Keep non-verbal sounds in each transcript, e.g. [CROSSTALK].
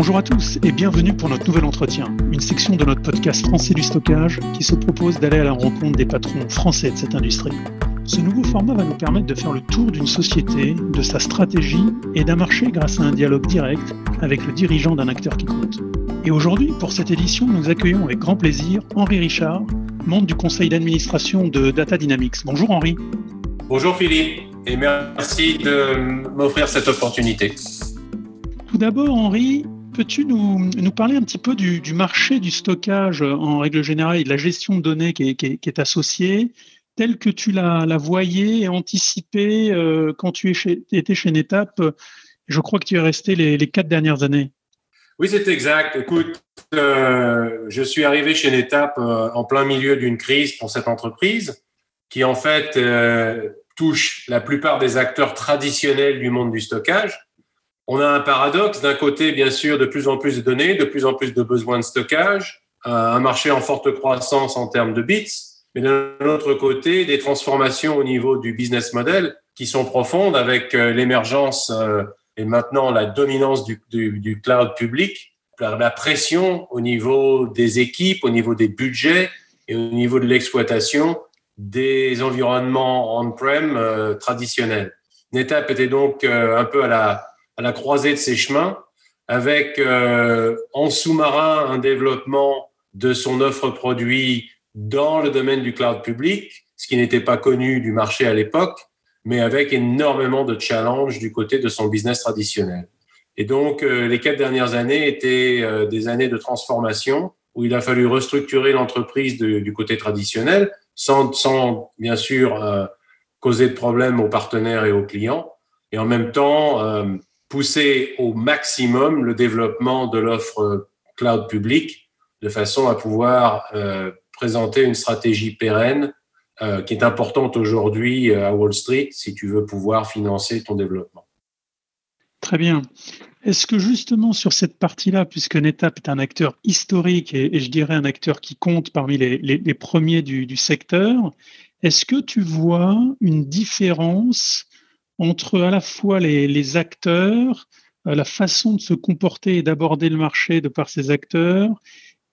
Bonjour à tous et bienvenue pour notre nouvel entretien, une section de notre podcast Français du stockage qui se propose d'aller à la rencontre des patrons français de cette industrie. Ce nouveau format va nous permettre de faire le tour d'une société, de sa stratégie et d'un marché grâce à un dialogue direct avec le dirigeant d'un acteur qui compte. Et aujourd'hui, pour cette édition, nous accueillons avec grand plaisir Henri Richard, membre du conseil d'administration de Data Dynamics. Bonjour Henri. Bonjour Philippe et merci de m'offrir cette opportunité. Tout d'abord, Henri, peux-tu nous, parler un petit peu du, marché du stockage en règle générale et de la gestion de données qui est, associée, telle que tu la, voyais et anticipée euh, quand tu étais chez NetApp Je crois que tu es resté les, quatre dernières années. Oui, c'est exact. Écoute, euh, je suis arrivé chez NetApp euh, en plein milieu d'une crise pour cette entreprise qui, en fait, touche la plupart des acteurs traditionnels du monde du stockage on a un paradoxe. D'un côté, bien sûr, de plus en plus de données, de plus en plus de besoins de stockage, euh, un marché en forte croissance en termes de bits, mais d'un autre côté, des transformations au niveau du business model qui sont profondes avec euh, l'émergence euh, et maintenant la dominance du, cloud public, la pression au niveau des équipes, au niveau des budgets et au niveau de l'exploitation des environnements on-prem traditionnels. NetApp était donc un peu à la, à la croisée de ces chemins, avec euh, en sous-marin un développement de son offre produit dans le domaine du cloud public, ce qui n'était pas connu du marché à l'époque, mais avec énormément de challenges du côté de son business traditionnel. Et donc, euh, les quatre dernières années étaient euh, des années de transformation où il a fallu restructurer l'entreprise du côté traditionnel sans bien sûr causer de problèmes aux partenaires et aux clients, et en même temps pousser au maximum le développement de l'offre cloud public de façon à pouvoir euh, présenter une stratégie pérenne euh, qui est importante aujourd'hui euh, à Wall Street si tu veux pouvoir financer ton développement. Très bien. Est-ce que justement sur cette partie-là, puisque NetApp est un acteur historique et, je dirais un acteur qui compte parmi les, premiers du secteur, est-ce que tu vois une différence entre à la fois les, acteurs, euh, la façon de se comporter et d'aborder le marché de par ces acteurs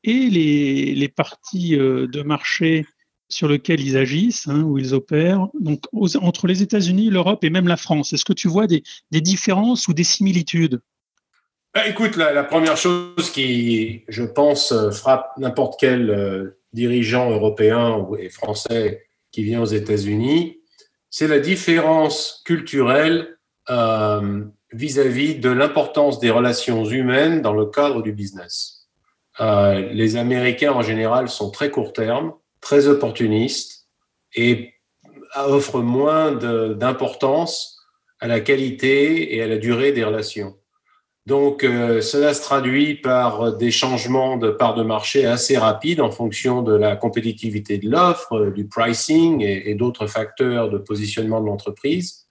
et les, parties euh, de marché sur lesquelles ils agissent, hein, où ils opèrent, donc entre les États-Unis, l'Europe et même la France. Est-ce que tu vois des, différences ou des similitudes? Bah, Écoute, la, première chose qui, je pense, frappe n'importe quel euh, dirigeant européen et français qui vient aux États-Unis, c'est la différence culturelle euh, vis-à-vis de l'importance des relations humaines dans le cadre du business. Euh, les Américains en général sont très court terme, très opportunistes et offrent moins d'importance à la qualité et à la durée des relations. Donc, euh, cela se traduit par des changements de part de marché assez rapides en fonction de la compétitivité de l'offre, du pricing et, d'autres facteurs de positionnement de l'entreprise.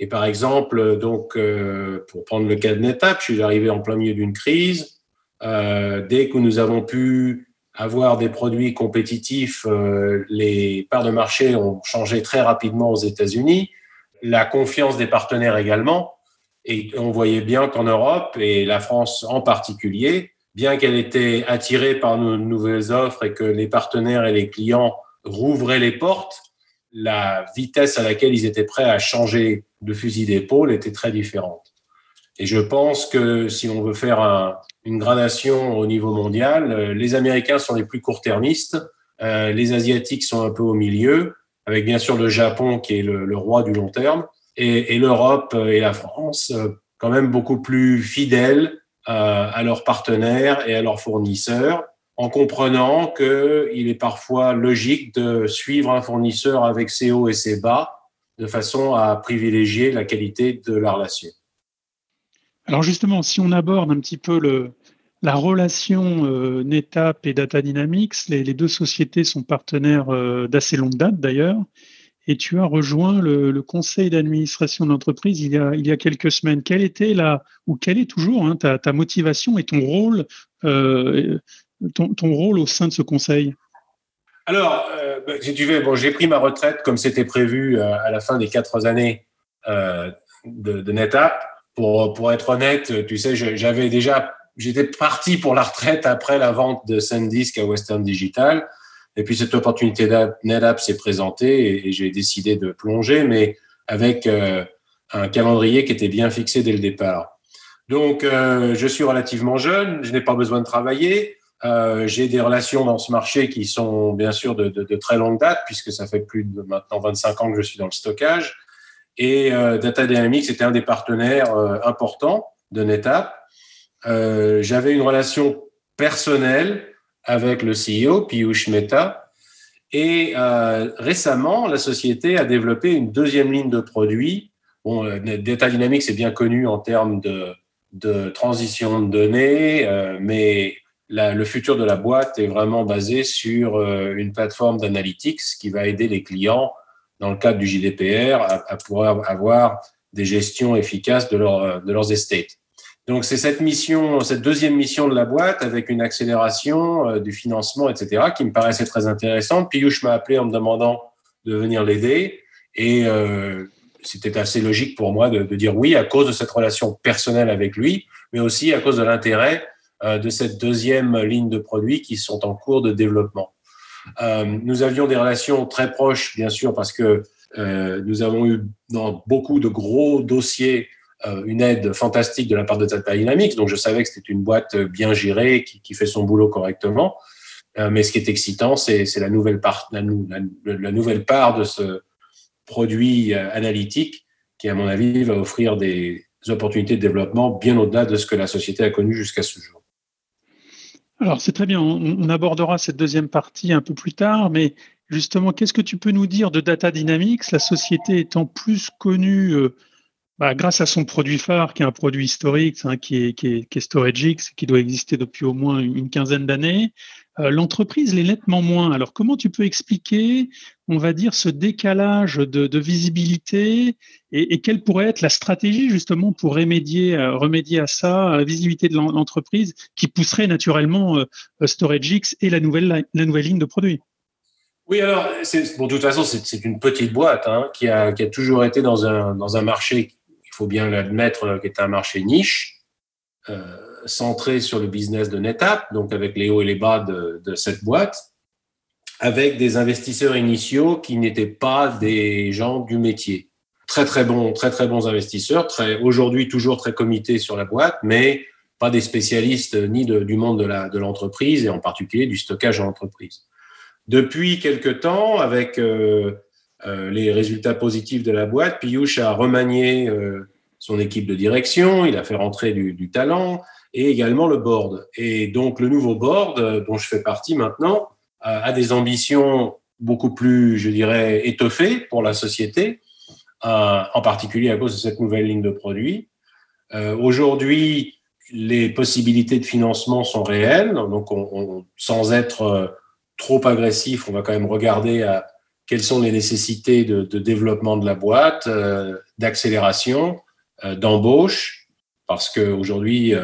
Et par exemple, donc, euh, pour prendre le cas de NetApp, je suis arrivé en plein milieu d'une crise. Euh, dès que nous avons pu avoir des produits compétitifs, les parts de marché ont changé très rapidement aux États-Unis. La confiance des partenaires également. Et on voyait bien qu'en Europe, et la France en particulier, bien qu'elle était attirée par nos nouvelles offres et que les partenaires et les clients rouvraient les portes, la vitesse à laquelle ils étaient prêts à changer de fusil d'épaule était très différente. Et je pense que si on veut faire une gradation au niveau mondial, euh, les Américains sont les plus court-termistes, euh, les Asiatiques sont un peu au milieu, avec bien sûr le Japon qui est le roi du long terme, et, l'Europe et la France euh, quand même beaucoup plus fidèles euh, à leurs partenaires et à leurs fournisseurs, en comprenant qu'il est parfois logique de suivre un fournisseur avec ses hauts et ses bas, de façon à privilégier la qualité de la relation. Alors justement, si on aborde un petit peu la relation euh, NetApp et Data Dynamics, les, les, deux sociétés sont partenaires euh, d'assez longue date d'ailleurs et tu as rejoint le, conseil d'administration d'entreprise il, y a, il y a quelques semaines. Quelle était la, ou quelle est toujours hein, ta, motivation et ton rôle, euh, ton, ton, rôle au sein de ce conseil? Alors, euh, bah, si tu veux, bon, j'ai pris ma retraite comme c'était prévu euh, à la fin des quatre années de, de NetApp. Pour, pour être honnête, tu sais, j'avais déjà j'étais parti pour la retraite après la vente de SanDisk à Western Digital. Et puis cette opportunité NetApp s'est présentée et, j'ai décidé de plonger, mais avec euh, un calendrier qui était bien fixé dès le départ. Donc, euh, je suis relativement jeune, je n'ai pas besoin de travailler. Euh, j'ai des relations dans ce marché qui sont bien sûr de, de, de, très longue date, puisque ça fait plus de maintenant 25 ans que je suis dans le stockage. Et Data Dynamics était un des partenaires importants de NetApp. J'avais une relation personnelle avec le CEO, Piyush Mehta. Et récemment, la société a développé une deuxième ligne de produits. Bon, Data Dynamics est bien connu en termes de, de transition de données, mais le futur de la boîte est vraiment basé sur euh, une plateforme d'analytics qui va aider les clients, dans le cadre du JDPR, à, pouvoir avoir des gestions efficaces de, de leurs estates. Donc c'est cette mission, cette deuxième mission de la boîte avec une accélération euh, du financement, etc., qui me paraissait très intéressante. Piyush m'a appelé en me demandant de venir l'aider et euh, c'était assez logique pour moi de, dire oui à cause de cette relation personnelle avec lui, mais aussi à cause de l'intérêt euh, de cette deuxième ligne de produits qui sont en cours de développement. Nous avions des relations très proches, bien sûr, parce que nous avons eu dans beaucoup de gros dossiers une aide fantastique de la part de Tata Dynamics. Donc, je savais que c'était une boîte bien gérée qui, fait son boulot correctement. mais ce qui est excitant, c'est la nouvelle part, de ce produit analytique qui, à mon avis, va offrir des opportunités de développement bien au-delà de ce que la société a connu jusqu'à ce jour. Alors c'est très bien, on, abordera cette deuxième partie un peu plus tard, mais justement, qu'est-ce que tu peux nous dire de Data Dynamics, la société étant plus connue euh, bah, grâce à son produit phare, qui est un produit historique, qui, est, qui, est, qui est StorageX, qui doit exister depuis au moins une quinzaine d'années, euh, l'entreprise l'est nettement moins. Alors, comment tu peux expliquer, on va dire, ce décalage de, visibilité et, quelle pourrait être la stratégie justement pour remédier, euh, à ça, à la visibilité de l'entreprise qui pousserait naturellement euh, StorageX et la nouvelle, la nouvelle ligne de produits oui, alors, bon, de toute façon, c'est une petite boîte hein, qui, a, qui, a, toujours été dans un, dans un marché, il faut bien l'admettre, qui est un marché niche. Euh, centré sur le business de NetApp, donc avec les hauts et les bas de, cette boîte, avec des investisseurs initiaux qui n'étaient pas des gens du métier. Très très bons, très très bons investisseurs, aujourd'hui toujours très comités sur la boîte, mais pas des spécialistes ni du monde de l'entreprise et en particulier du stockage en entreprise. Depuis quelque temps, avec euh, euh, les résultats positifs de la boîte, Piyush a remanié euh, son équipe de direction, il a fait rentrer du, talent, et également le board. Et donc le nouveau board, euh, dont je fais partie maintenant, a des ambitions beaucoup plus, je dirais, étoffées pour la société, euh, en particulier à cause de cette nouvelle ligne de produits. Euh, aujourd'hui, les possibilités de financement sont réelles, donc on, sans être trop agressif, on va quand même regarder à quelles sont les nécessités de, développement de la boîte, d'accélération, d'embauche, parce qu'aujourd'hui,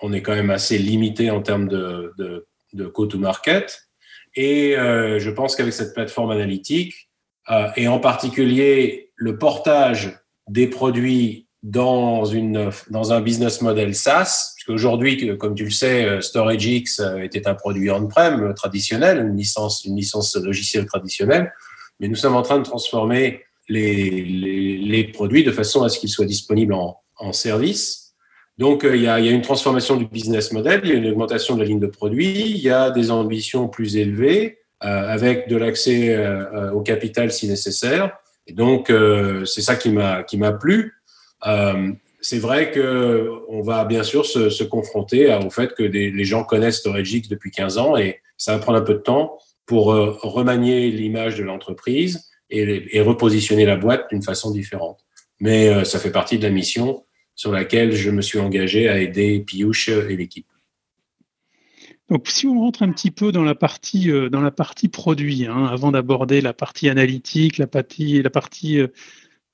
on est quand même assez limité en termes de, de, de go-to-market. Et euh, je pense qu'avec cette plateforme analytique, euh, et en particulier le portage des produits dans, une, dans un business model SaaS, puisque aujourd'hui, comme tu le sais, euh, StorageX était un produit on-prem traditionnel, une licence, une licence logicielle traditionnelle, mais nous sommes en train de transformer les, produits de façon à ce qu'ils soient disponibles en, service donc, euh, il y, a, une transformation du business model, il y a une augmentation de la ligne de produits, il y a des ambitions plus élevées, euh, avec de l'accès euh, au capital si nécessaire. Et donc, c'est ça qui m'a plu. c'est vrai que on va bien sûr se, se confronter au fait que les gens connaissent StorageX depuis 15 ans et ça va prendre un peu de temps pour remanier l'image de l'entreprise et, repositionner la boîte d'une façon différente. Mais ça fait partie de la mission sur laquelle je me suis engagé à aider Piyush et l'équipe. Donc, si on rentre un petit peu dans la partie, euh, dans la partie produit, hein, avant d'aborder la partie analytique, la partie, la partie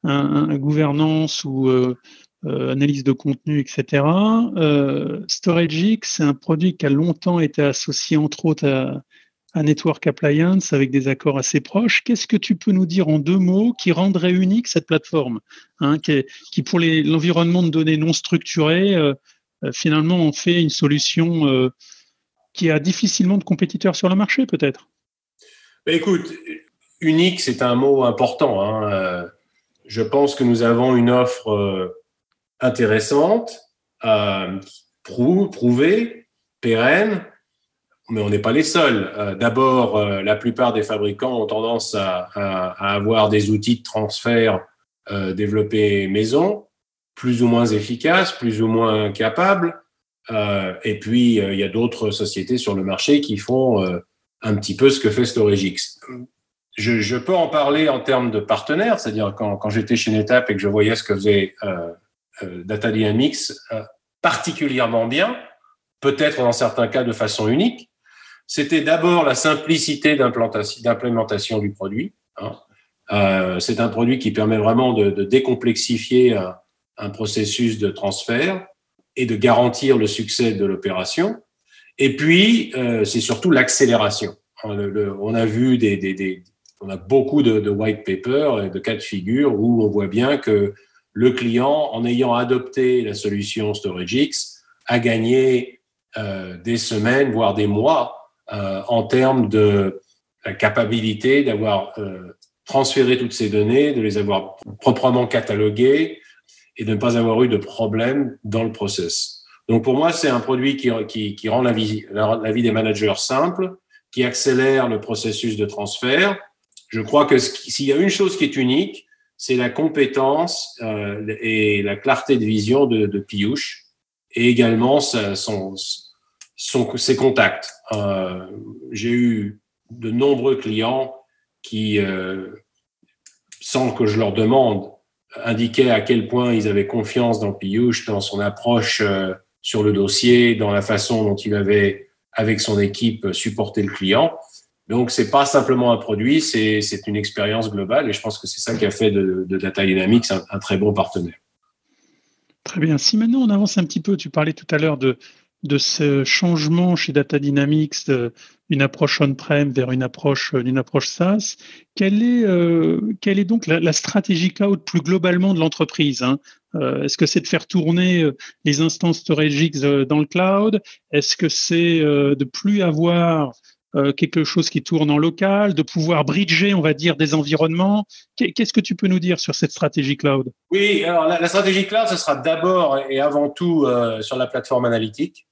euh, gouvernance ou euh, analyse de contenu, etc. StorageX, c'est un produit qui a longtemps été associé, entre autres, à, un network appliance avec des accords assez proches. Qu'est-ce que tu peux nous dire en deux mots qui rendrait unique cette plateforme, hein, qui, pour l'environnement de données non structurées, euh, finalement on fait une solution qui a difficilement de compétiteurs sur le marché, peut-être? Écoute, unique, c'est un mot important. Hein. Je pense que nous avons une offre intéressante, prouvée, pérenne, mais on n'est pas les seuls. Euh, d'abord, euh, la plupart des fabricants ont tendance à, avoir des outils de transfert euh, développés maison, plus ou moins efficaces, plus ou moins capables. et puis, il y a d'autres sociétés sur le marché qui font un petit peu ce que fait StorageX. Je, peux en parler en termes de partenaires, c'est-à-dire quand, quand j'étais chez NetApp et que je voyais ce que faisait Data Dynamics particulièrement bien, peut-être dans certains cas de façon unique, c'était d'abord la simplicité d'implémentation du produit. Hein. Euh, c'est un produit qui permet vraiment de, décomplexifier un, processus de transfert et de garantir le succès de l'opération. Et puis, euh, c'est surtout l'accélération. on a vu des, on a beaucoup de, white paper et de cas de figure où on voit bien que le client, en ayant adopté la solution StorageX, a gagné euh, des semaines, voire des mois en termes de la capacité d'avoir euh, transféré toutes ces données, de les avoir proprement cataloguées et de ne pas avoir eu de problème dans le process. Donc pour moi, c'est un produit qui, qui, rend la vie, la, vie des managers simple, qui accélère le processus de transfert. Je crois que s'il y a une chose qui est unique, c'est la compétence euh, et la clarté de vision de, de et également son, son, ses contacts. Euh, j'ai eu de nombreux clients qui, euh, sans que je leur demande, indiquaient à quel point ils avaient confiance dans Piyush, dans son approche euh, sur le dossier, dans la façon dont il avait, avec son équipe, supporté le client. Donc, c'est pas simplement un produit, c'est une expérience globale et je pense que c'est ça qui a fait de, Data Dynamics un, un, très bon partenaire. Très bien. Si maintenant on avance un petit peu, tu parlais tout à l'heure de, de ce changement chez Data Dynamics d'une approche on-prem vers une approche d'une approche SaaS. Quelle est, euh, quelle est donc la, stratégie cloud plus globalement de l'entreprise hein? Euh, Est-ce que c'est de faire tourner euh, les instances StorageX dans le cloud? Est-ce que c'est de plus avoir quelque chose qui tourne en local, de pouvoir bridger, on va dire, des environnements? Qu'est-ce que tu peux nous dire sur cette stratégie cloud? Oui, alors la, stratégie cloud, ce sera d'abord et avant tout sur la plateforme analytique.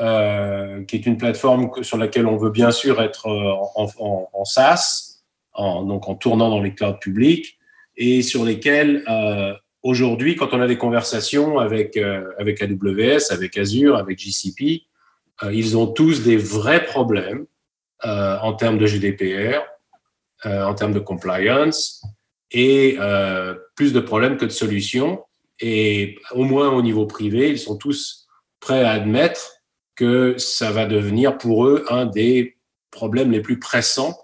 Euh, qui est une plateforme sur laquelle on veut bien sûr être euh, en, SaaS, en, donc en tournant dans les clouds publics, et sur lesquels euh, aujourd'hui, quand on a des conversations avec avec AWS, avec Azure, avec GCP, ils ont tous des vrais problèmes en termes de GDPR, en termes de compliance, et plus de problèmes que de solutions. Et au moins au niveau privé, ils sont tous prêts à admettre que ça va devenir pour eux un des problèmes les plus pressants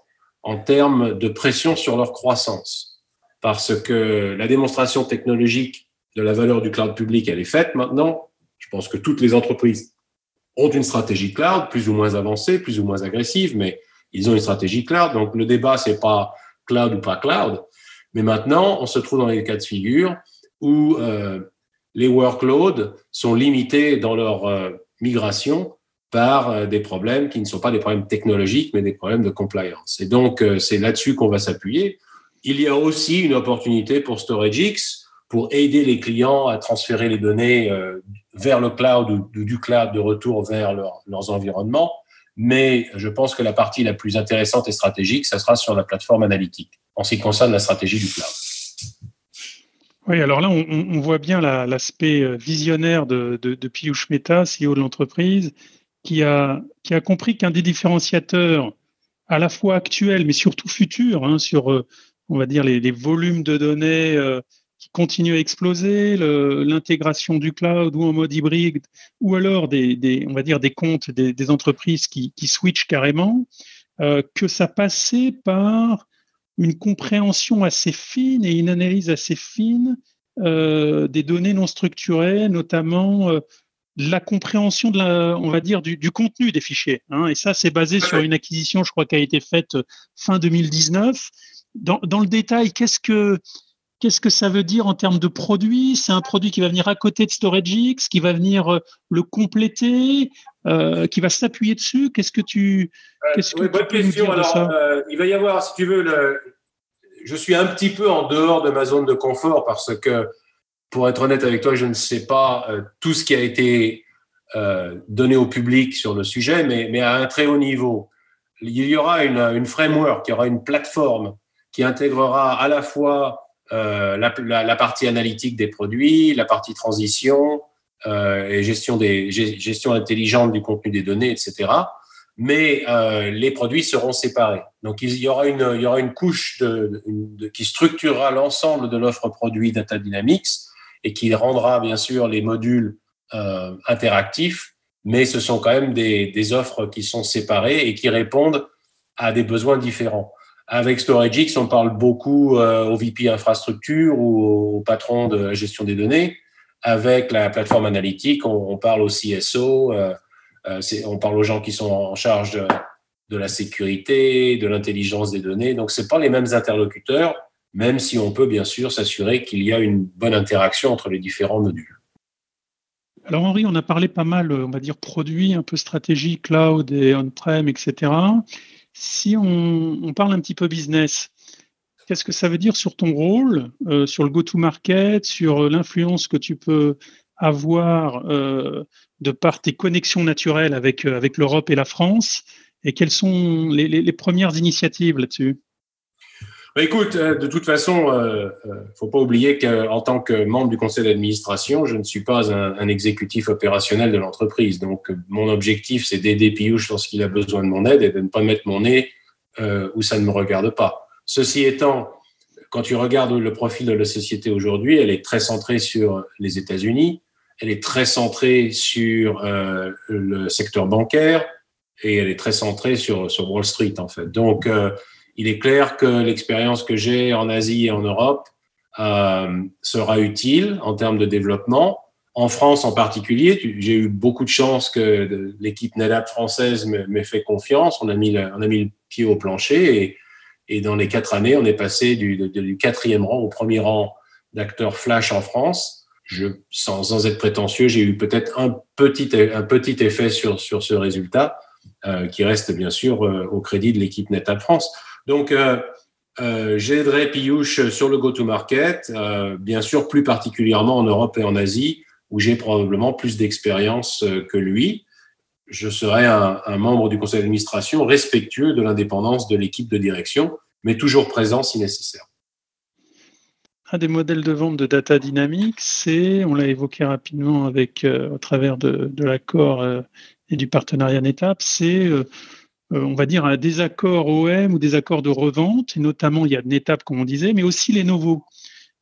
en termes de pression sur leur croissance. Parce que la démonstration technologique de la valeur du cloud public, elle est faite maintenant. Je pense que toutes les entreprises ont une stratégie cloud, plus ou moins avancée, plus ou moins agressive, mais ils ont une stratégie cloud. Donc le débat, c'est pas cloud ou pas cloud. Mais maintenant, on se trouve dans les cas de figure où euh, les workloads sont limités dans leur euh, migration par euh, des problèmes qui ne sont pas des problèmes technologiques, mais des problèmes de compliance. Et donc, euh, c'est là-dessus qu'on va s'appuyer. Il y a aussi une opportunité pour StorageX pour aider les clients à transférer les données euh, vers le cloud ou du cloud de retour vers leurs environnements. Mais je pense que la partie la plus intéressante et stratégique, ça sera sur la plateforme analytique, en ce qui concerne la stratégie du cloud. Oui, alors là, on, voit bien l'aspect euh, visionnaire de, Piyush Mehta, CEO de l'entreprise, qui a, compris qu'un des différenciateurs à la fois actuel, mais surtout futur, hein, sur, euh, on va dire, les, volumes de données euh, qui continuent à exploser, l'intégration du cloud ou en mode hybride, ou alors des, on va dire, comptes des, entreprises qui switchent carrément, que ça passait par une compréhension assez fine et une analyse assez fine euh, des données non structurées, notamment euh, la compréhension de la, on va dire, du, contenu des fichiers. Hein. et ça, c'est basé sur une acquisition, je crois, qui a été faite fin 2019. Dans, dans le détail, qu'est-ce que Qu'est-ce que ça veut dire en termes de produit? C'est un produit qui va venir à côté de StorageX, qui va venir euh, le compléter, euh, qui va s'appuyer dessus? Qu'est-ce que tu, qu'est-ce que bonne question. Alors, euh, il va y avoir, si tu veux, le... je suis un petit peu en dehors de ma zone de confort parce que, pour être honnête avec toi, je ne sais pas tout ce qui a été donné au public sur le sujet, mais, mais à un très haut niveau. Il y aura une, une framework, il y aura une plateforme qui intégrera à la fois euh, la, partie analytique des produits, la partie transition euh, et gestion, intelligente du contenu des données, etc. Mais euh, les produits seront séparés. Donc il y aura une, couche qui structurera l'ensemble de l'offre produit Data Dynamics et qui rendra bien sûr les modules interactifs, mais ce sont quand même des offres qui sont séparées et qui répondent à des besoins différents. Avec StorageX, on parle beaucoup euh, au VP infrastructure ou au patron de la gestion des données. Avec la plateforme analytique, on, parle au CSO, euh, euh on parle aux gens qui sont en charge de, la sécurité, de l'intelligence des données. Donc, c'est pas les mêmes interlocuteurs, même si on peut bien sûr s'assurer qu'il y a une bonne interaction entre les différents modules. Alors Henri, on a parlé pas mal, on va dire, produits un peu stratégiques, cloud et on-prem, etc. Si on, parle un petit peu business, qu'est-ce que ça veut dire sur ton rôle, euh, sur le go-to-market, sur l'influence que tu peux avoir euh, de par tes connexions naturelles avec, euh, avec l'Europe et la France? Et quelles sont les premières initiatives là-dessus? Bah, écoute, euh, de toute façon, euh, euh, faut pas oublier qu'en tant que membre du conseil d'administration, je ne suis pas un, exécutif opérationnel de l'entreprise. Donc, mon objectif, c'est d'aider Piyush lorsqu'il a besoin de mon aide et de ne pas mettre mon nez euh, où ça ne me regarde pas. Ceci étant, quand tu regardes le profil de la société aujourd'hui, elle est très centrée sur les États-Unis, elle est très centrée sur euh, le secteur bancaire et elle est très centrée sur, sur Wall Street, en fait. Donc, il est clair que l'expérience que j'ai en Asie et en Europe euh, sera utile en termes de développement. En France en particulier, j'ai eu beaucoup de chance que l'équipe NetApp française m'ait fait confiance. On a mis le, on a mis le pied au plancher et, dans les quatre années, on est passé du, quatrième rang au premier rang d'acteurs flash en France. Sans être prétentieux, j'ai eu peut-être un petit, un petit effet sur, sur ce résultat, euh, qui reste bien sûr euh, au crédit de l'équipe NetApp France. Donc, euh, euh, j'aiderai Piyush sur le go-to-market, euh, bien sûr plus particulièrement en Europe et en Asie, où j'ai probablement plus d'expérience que lui. Je serai un, membre du conseil d'administration respectueux de l'indépendance de l'équipe de direction, mais toujours présent si nécessaire. Un des modèles de vente de Data Dynamics, c'est, on l'a évoqué rapidement avec, au travers de, l'accord et du partenariat NetApp, c'est on va dire, un désaccord OM ou des accords de revente, et notamment il y a une étape, comme on disait, mais aussi les nouveaux.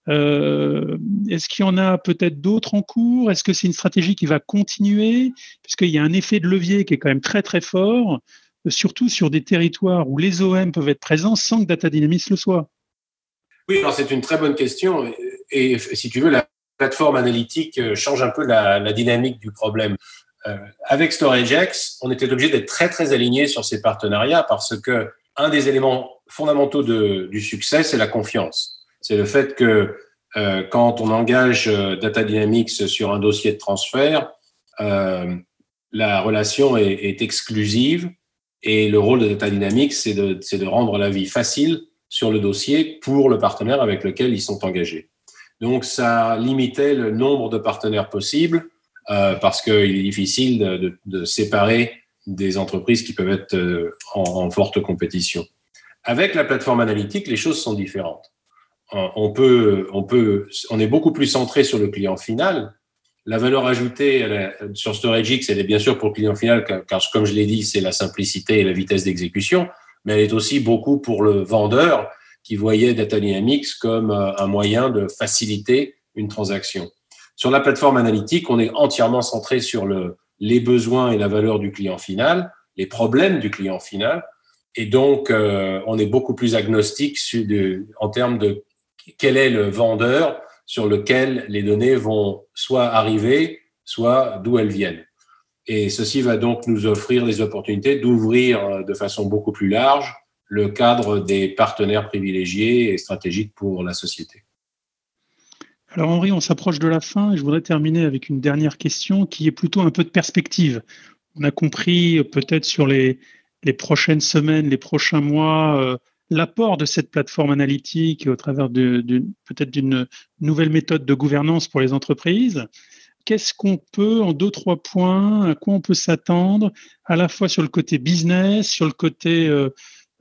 Euh, Est-ce qu'il y en a peut-être d'autres en cours? Est-ce que c'est une stratégie qui va continuer? Puisqu'il y a un effet de levier qui est quand même très très fort, surtout sur des territoires où les OM peuvent être présents sans que Data Dynamics le soit. Oui, alors c'est une très bonne question. Et, si tu veux, la plateforme analytique euh, change un peu la dynamique du problème. Euh, avec StorageX, on était obligé d'être très très aligné sur ces partenariats parce que un des éléments fondamentaux du succès, c'est la confiance. C'est le fait que euh, quand on engage euh, Data Dynamics sur un dossier de transfert, la relation est, est, exclusive et le rôle de Data Dynamics, c'est de, de rendre la vie facile sur le dossier pour le partenaire avec lequel ils sont engagés. Donc, ça limitait le nombre de partenaires possibles euh, parce qu'il est difficile de, de, de, séparer des entreprises qui peuvent être euh, en, en, forte compétition. Avec la plateforme analytique, les choses sont différentes. Euh, on peut, on peut, on est beaucoup plus centré sur le client final. La valeur ajoutée sur StorageX, elle est bien sûr pour le client final, car, comme je l'ai dit, c'est la simplicité et la vitesse d'exécution, mais elle est aussi beaucoup pour le vendeur qui voyait Data Dynamics comme un moyen de faciliter une transaction. Sur la plateforme analytique, on est entièrement centré sur le, les besoins et la valeur du client final, les problèmes du client final. Et donc, euh, on est beaucoup plus agnostique en termes de quel est le vendeur sur lequel les données vont soit arriver, soit d'où elles viennent. Et ceci va donc nous offrir des opportunités d'ouvrir euh, de façon beaucoup plus large le cadre des partenaires privilégiés et stratégiques pour la société. Alors Henri, on s'approche de la fin et je voudrais terminer avec une dernière question qui est plutôt un peu de perspective. On a compris peut-être sur les, prochaines semaines, les prochains mois, euh, l'apport de cette plateforme analytique au travers peut-être d'une nouvelle méthode de gouvernance pour les entreprises. Qu'est-ce qu'on peut, en deux, trois points, à quoi on peut s'attendre, à la fois sur le côté business, sur le côté euh,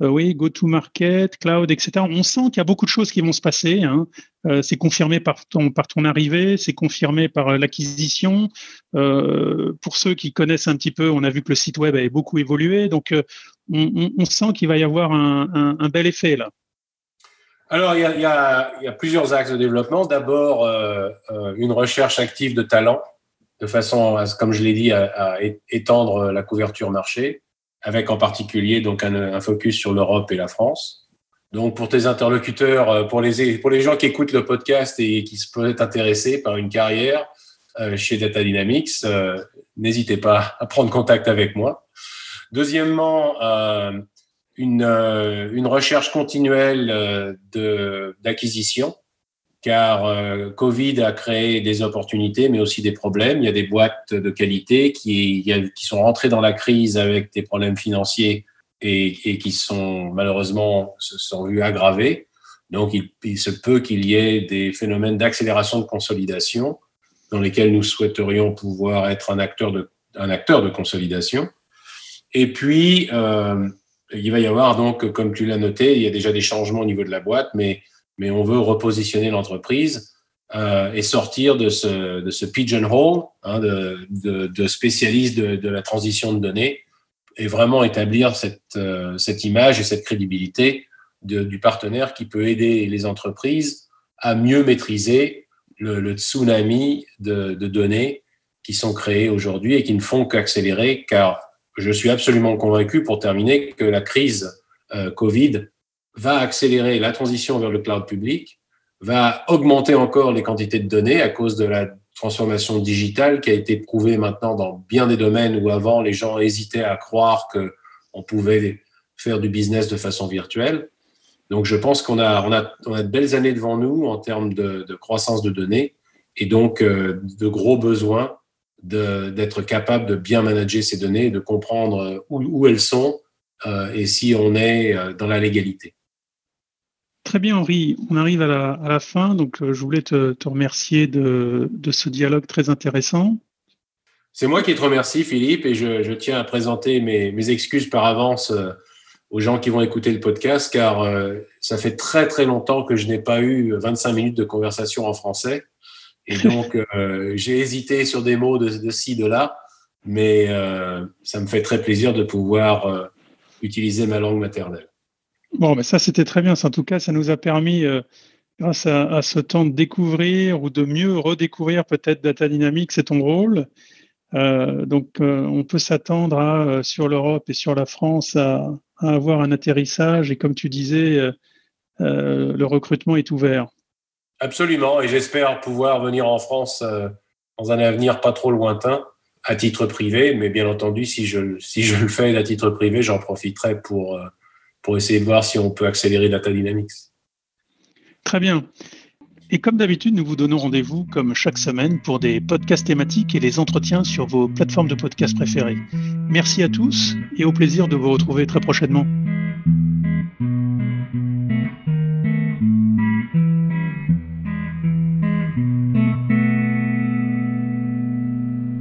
euh, oui, go-to-market, cloud, etc. On sent qu'il y a beaucoup de choses qui vont se passer. Hein. Euh, c'est confirmé par ton, par ton arrivée, c'est confirmé par euh, l'acquisition. pour ceux qui connaissent un petit peu, on a vu que le site web a beaucoup évolué. Donc, on, sent qu'il va y avoir un, bel effet là. Alors, il y, a, plusieurs axes de développement. D'abord, une recherche active de talents, de façon, comme je l'ai dit, à étendre la couverture marché avec en particulier donc un, focus sur l'Europe et la France. Donc pour tes interlocuteurs, euh, pour les, pour les gens qui écoutent le podcast et qui se peuvent être intéressés par une carrière euh, chez Data Dynamics, euh, n'hésitez pas à prendre contact avec moi. Deuxièmement, une, une recherche continuelle d'acquisition car euh, Covid a créé des opportunités, mais aussi des problèmes. Il y a des boîtes de qualité qui, sont rentrées dans la crise avec des problèmes financiers et, qui sont malheureusement se sont vus aggravés. Donc, il, se peut qu'il y ait des phénomènes d'accélération de consolidation dans lesquels nous souhaiterions pouvoir être un acteur de, un acteur de consolidation. Et puis, euh, il va y avoir donc, comme tu l'as noté, il y a déjà des changements au niveau de la boîte, mais mais on veut repositionner l'entreprise euh, et sortir de ce, de ce pigeonhole hein, de, de, de spécialiste de, la transition de données et vraiment établir cette, euh, cette image et cette crédibilité du partenaire qui peut aider les entreprises à mieux maîtriser le, tsunami de, de, données qui sont créées aujourd'hui et qui ne font qu'accélérer, car je suis absolument convaincu, pour terminer, que la crise euh, Covid va accélérer la transition vers le cloud public, va augmenter encore les quantités de données à cause de la transformation digitale qui a été prouvée maintenant dans bien des domaines où avant les gens hésitaient à croire que on pouvait faire du business de façon virtuelle. Donc je pense qu'on a, on a, de belles années devant nous en termes de, croissance de données et donc euh, de gros besoins d'être capable de bien manager ces données, de comprendre où, où elles sont euh, et si on est euh, dans la légalité. Très bien, Henri. On arrive à la, fin. Donc, euh, je voulais te, remercier de, ce dialogue très intéressant. C'est moi qui te remercie, Philippe, et je, tiens à présenter mes, excuses par avance euh, aux gens qui vont écouter le podcast, car euh, ça fait très, très longtemps que je n'ai pas eu 25 minutes de conversation en français. Et [LAUGHS] donc, j'ai hésité sur des mots de, de ci, de là, mais ça me fait très plaisir de pouvoir utiliser ma langue maternelle. Bon, ça, c'était très bien. En tout cas, ça nous a permis, euh, grâce à, ce temps de découvrir ou de mieux redécouvrir peut-être Data Dynamics c'est ton rôle. Euh, donc, euh, on peut s'attendre sur l'Europe et sur la France à, avoir un atterrissage. Et comme tu disais, le recrutement est ouvert. Absolument. Et j'espère pouvoir venir en France dans un avenir pas trop lointain à titre privé. Mais bien entendu, si je, si je le fais à titre privé, j'en profiterai pour pour essayer de voir si on peut accélérer Data Dynamics. Très bien. Et comme d'habitude, nous vous donnons rendez-vous comme chaque semaine pour des podcasts thématiques et des entretiens sur vos plateformes de podcasts préférées. Merci à tous et au plaisir de vous retrouver très prochainement.